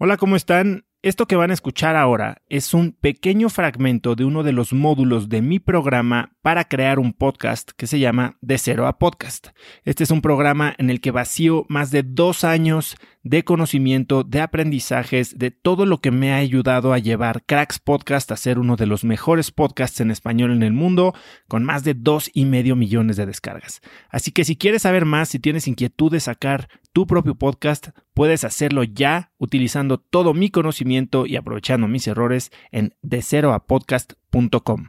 Hola, ¿cómo están? Esto que van a escuchar ahora es un pequeño fragmento de uno de los módulos de mi programa para crear un podcast que se llama De Cero a Podcast. Este es un programa en el que vacío más de dos años de conocimiento, de aprendizajes, de todo lo que me ha ayudado a llevar Cracks Podcast a ser uno de los mejores podcasts en español en el mundo, con más de dos y medio millones de descargas. Así que si quieres saber más, si tienes inquietud de sacar tu propio podcast, puedes hacerlo ya utilizando todo mi conocimiento y aprovechando mis errores en deceroapodcast.com.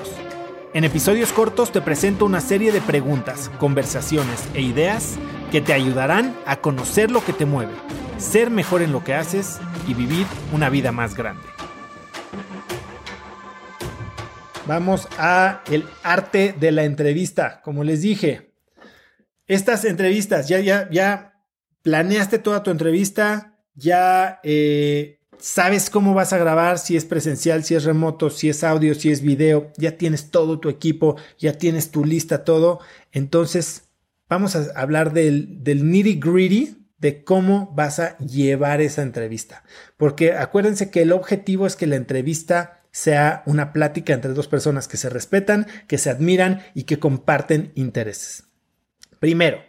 En episodios cortos te presento una serie de preguntas, conversaciones e ideas que te ayudarán a conocer lo que te mueve, ser mejor en lo que haces y vivir una vida más grande. Vamos a el arte de la entrevista, como les dije. Estas entrevistas ya ya ya planeaste toda tu entrevista, ya eh, sabes cómo vas a grabar, si es presencial, si es remoto, si es audio, si es video, ya tienes todo tu equipo, ya tienes tu lista, todo. Entonces, vamos a hablar del, nitty gritty de cómo vas a llevar esa entrevista. Porque acuérdense que el objetivo es que la entrevista sea una plática entre dos personas que se respetan, que se admiran y que comparten intereses. Primero,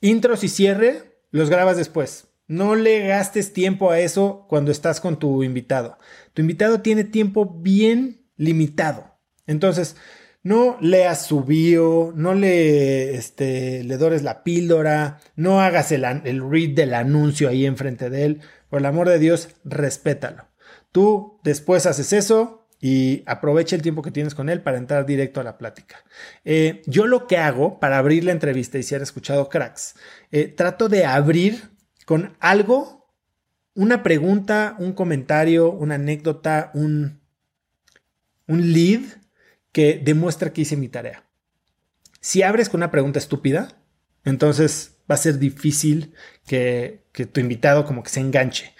intros y cierre los grabas después. No le gastes tiempo a eso cuando estás con tu invitado. Tu invitado tiene tiempo bien limitado. Entonces, no leas su bio, no le, este, le dores la píldora, no hagas el, el read del anuncio ahí enfrente de él. Por el amor de Dios, respétalo. Tú después haces eso, y aprovecha el tiempo que tienes con él para entrar directo a la plática. Eh, yo lo que hago para abrir la entrevista y si han escuchado cracks, eh, trato de abrir con algo, una pregunta, un comentario, una anécdota, un, un lead que demuestra que hice mi tarea. Si abres con una pregunta estúpida, entonces va a ser difícil que, que tu invitado como que se enganche.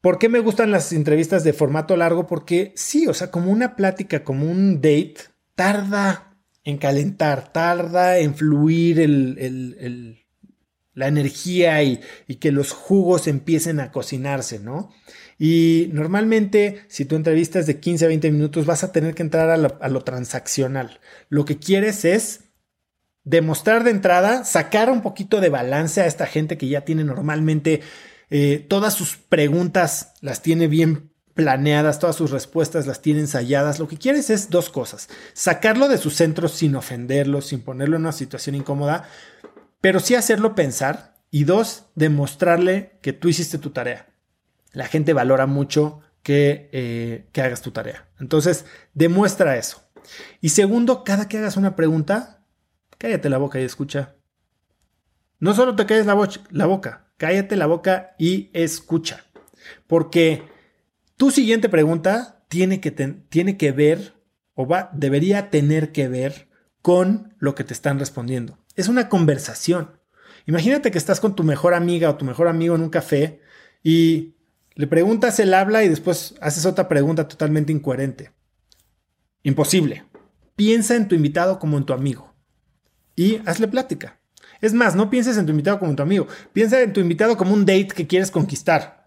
¿Por qué me gustan las entrevistas de formato largo? Porque sí, o sea, como una plática, como un date, tarda en calentar, tarda en fluir la energía y, que los jugos empiecen a cocinarse, ¿no? Y normalmente, si tu entrevista es de 15 a 20 minutos, vas a tener que entrar a lo, transaccional. Lo que quieres es demostrar de entrada, sacar un poquito de balance a esta gente que ya tiene normalmente eh, todas sus preguntas las tiene bien planeadas, todas sus respuestas las tiene ensayadas. Lo que quieres es dos cosas. Sacarlo de su centro sin ofenderlo, sin ponerlo en una situación incómoda, pero sí hacerlo pensar. Y dos, demostrarle que tú hiciste tu tarea. La gente valora mucho que, eh, que hagas tu tarea. Entonces, demuestra eso. Y segundo, cada que hagas una pregunta, cállate la boca y escucha. No solo te calles la, la boca, cállate la boca y escucha. Porque tu siguiente pregunta tiene que, tiene que ver o va, debería tener que ver con lo que te están respondiendo. Es una conversación. Imagínate que estás con tu mejor amiga o tu mejor amigo en un café y le preguntas, él habla y después haces otra pregunta totalmente incoherente. Imposible. Piensa en tu invitado como en tu amigo y hazle plática. Es más, no pienses en tu invitado como tu amigo, piensa en tu invitado como un date que quieres conquistar.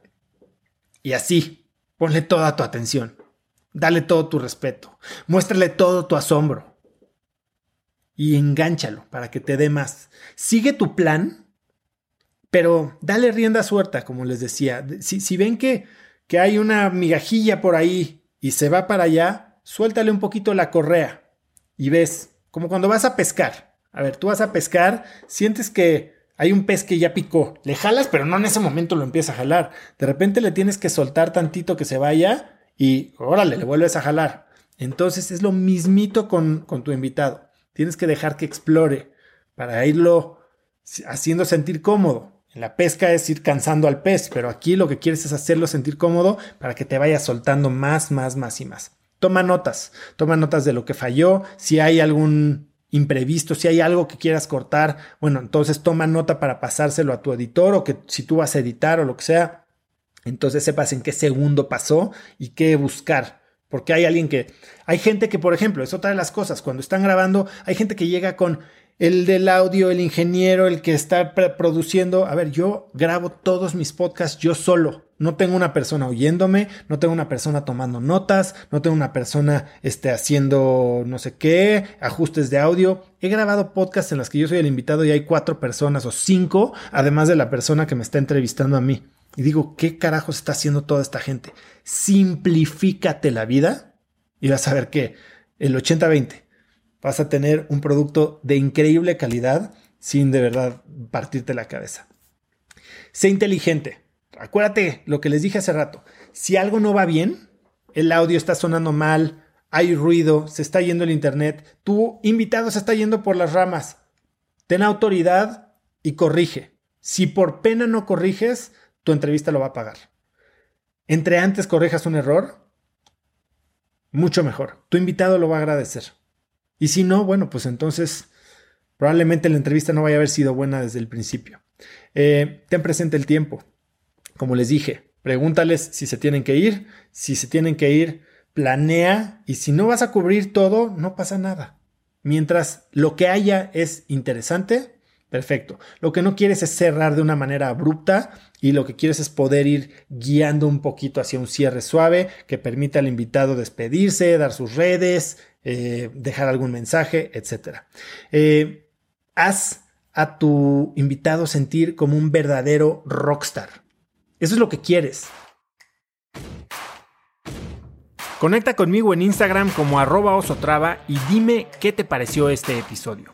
Y así, ponle toda tu atención, dale todo tu respeto, muéstrale todo tu asombro y engánchalo para que te dé más. Sigue tu plan, pero dale rienda suelta, como les decía. Si, si ven que, que hay una migajilla por ahí y se va para allá, suéltale un poquito la correa y ves, como cuando vas a pescar a ver, tú vas a pescar, sientes que hay un pez que ya picó, le jalas, pero no en ese momento lo empieza a jalar. De repente le tienes que soltar tantito que se vaya y órale, le vuelves a jalar. Entonces es lo mismito con, con tu invitado. Tienes que dejar que explore para irlo haciendo sentir cómodo. En la pesca es ir cansando al pez, pero aquí lo que quieres es hacerlo sentir cómodo para que te vaya soltando más, más, más y más. Toma notas, toma notas de lo que falló, si hay algún imprevisto, si hay algo que quieras cortar, bueno, entonces toma nota para pasárselo a tu editor o que si tú vas a editar o lo que sea, entonces sepas en qué segundo pasó y qué buscar. Porque hay alguien que, hay gente que, por ejemplo, es otra de las cosas, cuando están grabando, hay gente que llega con el del audio, el ingeniero, el que está produciendo. A ver, yo grabo todos mis podcasts yo solo. No tengo una persona oyéndome, no tengo una persona tomando notas, no tengo una persona este, haciendo no sé qué, ajustes de audio. He grabado podcasts en los que yo soy el invitado y hay cuatro personas o cinco, además de la persona que me está entrevistando a mí. Y digo, ¿qué carajos está haciendo toda esta gente? Simplifícate la vida y vas a ver que el 80-20 vas a tener un producto de increíble calidad sin de verdad partirte la cabeza. Sé inteligente. Acuérdate lo que les dije hace rato. Si algo no va bien, el audio está sonando mal, hay ruido, se está yendo el internet, tu invitado se está yendo por las ramas. Ten autoridad y corrige. Si por pena no corriges, tu entrevista lo va a pagar. Entre antes corrijas un error, mucho mejor. Tu invitado lo va a agradecer. Y si no, bueno, pues entonces probablemente la entrevista no vaya a haber sido buena desde el principio. Eh, ten presente el tiempo. Como les dije, pregúntales si se tienen que ir. Si se tienen que ir, planea. Y si no vas a cubrir todo, no pasa nada. Mientras lo que haya es interesante, perfecto. Lo que no quieres es cerrar de una manera abrupta y lo que quieres es poder ir guiando un poquito hacia un cierre suave que permita al invitado despedirse, dar sus redes, eh, dejar algún mensaje, etc. Eh, haz a tu invitado sentir como un verdadero rockstar. Eso es lo que quieres. Conecta conmigo en Instagram como arroba osotrava y dime qué te pareció este episodio.